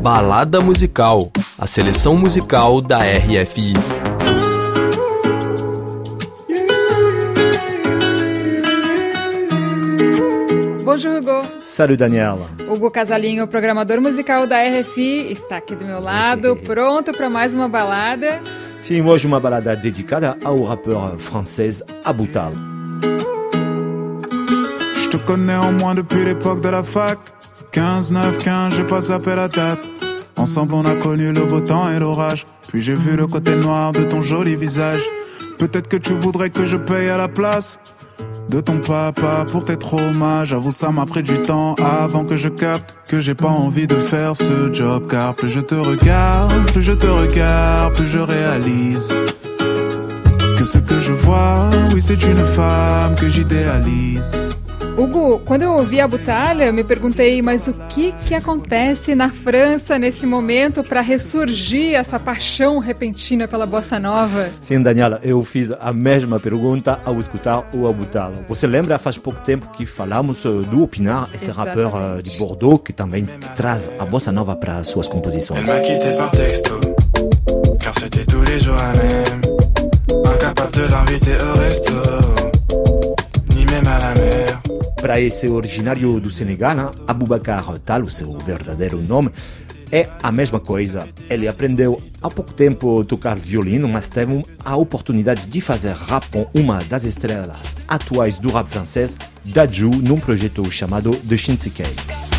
Balada Musical, a seleção musical da RFI. Bonjour Hugo. Salut Daniela. Hugo Casalinho, programador musical da RFI, está aqui do meu lado, pronto para mais uma balada. Sim, hoje uma balada dedicada ao rappeur français Aboutal. Je te connais en moins depuis l'époque de la fac. 15, 9, 15, j'ai pas sapé la date. Ensemble, on a connu le beau temps et l'orage. Puis j'ai vu le côté noir de ton joli visage. Peut-être que tu voudrais que je paye à la place de ton papa pour tes traumas. J'avoue, ça m'a pris du temps avant que je capte que j'ai pas envie de faire ce job. Car plus je te regarde, plus je te regarde, plus je réalise que ce que je vois, oui, c'est une femme que j'idéalise. Hugo, quando eu ouvi a Butalha, eu me perguntei, mas o que que acontece na França nesse momento para ressurgir essa paixão repentina pela bossa nova? Sim, Daniela, eu fiz a mesma pergunta ao escutar o Aboutal. Você lembra, faz pouco tempo que falamos eh, do Opinar, esse Exatamente. rapper eh, de Bordeaux que também traz a bossa nova para suas composições. Elle m'a quitté par texto, car c'était tous les jours la même. Incapable de l'inviter au resto, ni même à la mer. Para esse originário do Senegal, Aboubacar Tal, o seu verdadeiro nome, é a mesma coisa. Ele aprendeu há pouco tempo a tocar violino, mas teve a oportunidade de fazer rap com uma das estrelas atuais do rap francês, Daju, num projeto chamado The Shinsekai.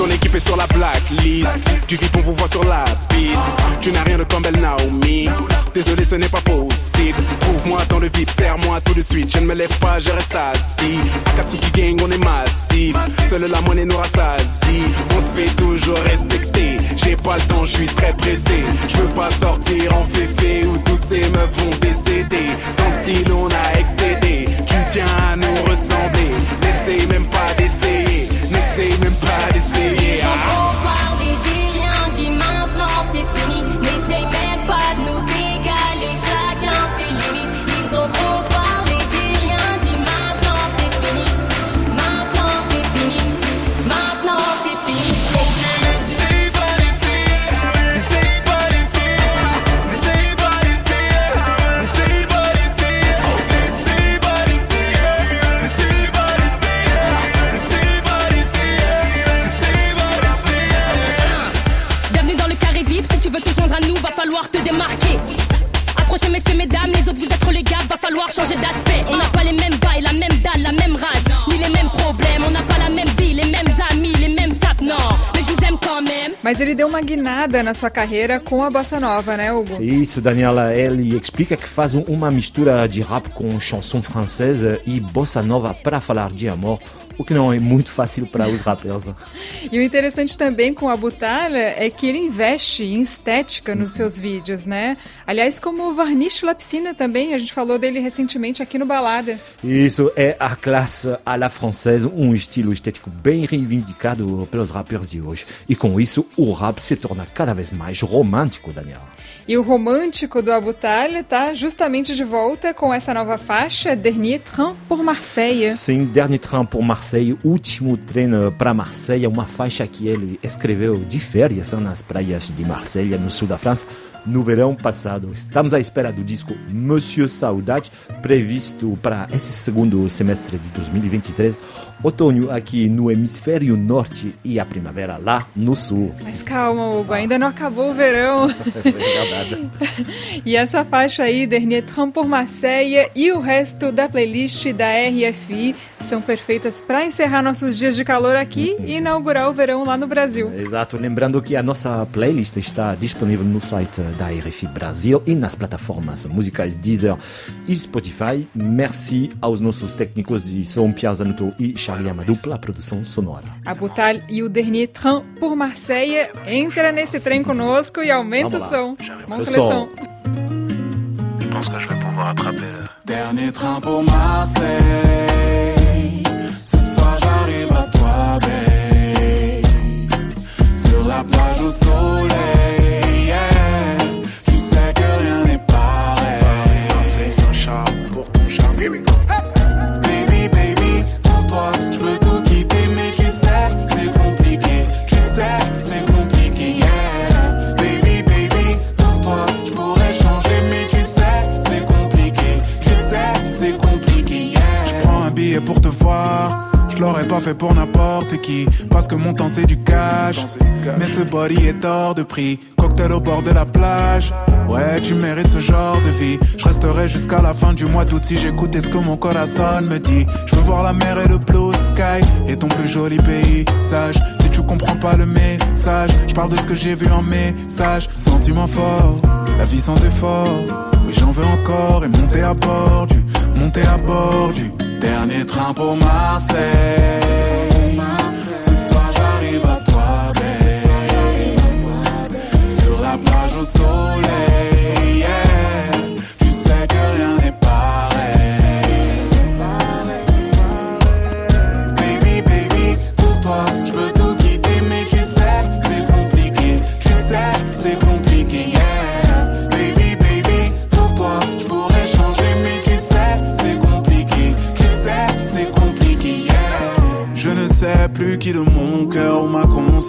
Ton équipe est sur la blacklist. Tu vis pour vous voir sur la piste. Tu n'as rien de comme belle Naomi. Désolé, ce n'est pas possible. Trouve-moi dans le vide, serre-moi tout de suite. Je ne me lève pas, je reste assis. Akatsuki Gang, on est massif. Seule la monnaie nous rassasie. On se fait toujours respecter. J'ai pas le temps, je suis très pressé. Je veux pas sortir en féfé où toutes ces meufs vont décéder. Dans le style, on a excédé. Tu tiens à nous d'aspect. On n'a pas les mêmes bails, la même dalle, la même rage, ni les mêmes problèmes. On n'a pas la même vie, les mêmes amis, les mêmes saps, non. Mais je vous aime quand même. Mas ele deu uma guinada na sua carreira com a bossa nova, né, Hugo? Isso, Daniela, ele explica que faz um- uma mistura de rap com chanson francesa e bossa nova para falar de amor, o que não é muito fácil para os rappers. E o interessante também com a Butalha é que ele investe em estética nos seus vídeos, né? Aliás, como o Varnish La Piscina também, a gente falou dele recentemente aqui no Balada. Isso é a classe à la française, um estilo estético bem reivindicado pelos rappers de hoje. E com isso, o rap se torna cada vez mais romântico, Daniela. E o romântico do Abutalha tá justamente de volta com essa nova faixa, Dernier Train por Marseille. Sim, Dernier Train por Marseille, último trem para Marseille, uma faixa que ele escreveu de férias nas praias de Marseille, no sul da França, no verão passado. Estamos à espera do disco Monsieur Saudade, previsto para esse segundo semestre de 2023, outono aqui no hemisfério norte e a primavera lá no sul. Mas calma, Hugo, ainda não acabou o verão. E essa faixa aí, Dernier por Marseille e o resto da playlist da RFI são perfeitas para encerrar nossos dias de calor aqui e inaugurar o verão lá no Brasil. Exato, lembrando que a nossa playlist está disponível no site da RFI Brasil e nas plataformas musicais Deezer e Spotify. Merci aos nossos técnicos de som Pierre Zanuto e Charlie Amadou pela produção sonora. A Butal e o Dernier Train por Marseille. Entra nesse trem conosco e aumenta o som. Monta O o som. som. Je pense que je vais pouvoir attraper le. Dernier train pour Marseille. Ce soir j'arrive à toi, babe. Sur la plage au soleil. Pour n'importe qui. Parce que mon temps c'est du cash. Mais ce body est hors de prix. Cocktail au bord de la plage. Ouais, tu mérites ce genre de vie. Je resterai jusqu'à la fin du mois d'août si j'écoutais ce que mon corazon me dit? Je veux voir la mer et le blue sky et ton plus joli paysage. Si tu comprends pas le message, je parle de ce que j'ai vu en message. Sentiment fort, la vie sans effort. Oui, j'en veux encore et monter à bord du, monter à bord du dernier train pour Marseille.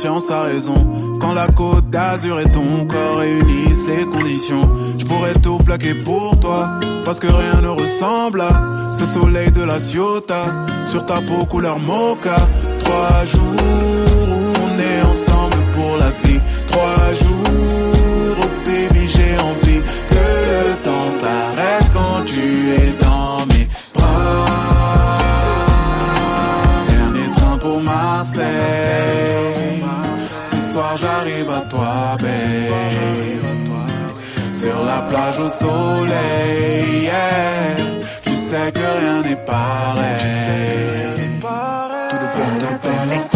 A raison. Quand la côte d'Azur et ton corps réunissent les conditions, je pourrais tout plaquer pour toi. Parce que rien ne ressemble à ce soleil de la Ciota. Sur ta peau couleur mocha. Trois jours où on est ensemble pour la vie. Trois jours, oh baby, j'ai envie que le temps s'arrête quand tu es dans mes bras. Dernier train pour Marseille soir j'arrive à toi, babe. Sur la plage au soleil, yeah. tu sais que rien n'est pareil. Tout le monde est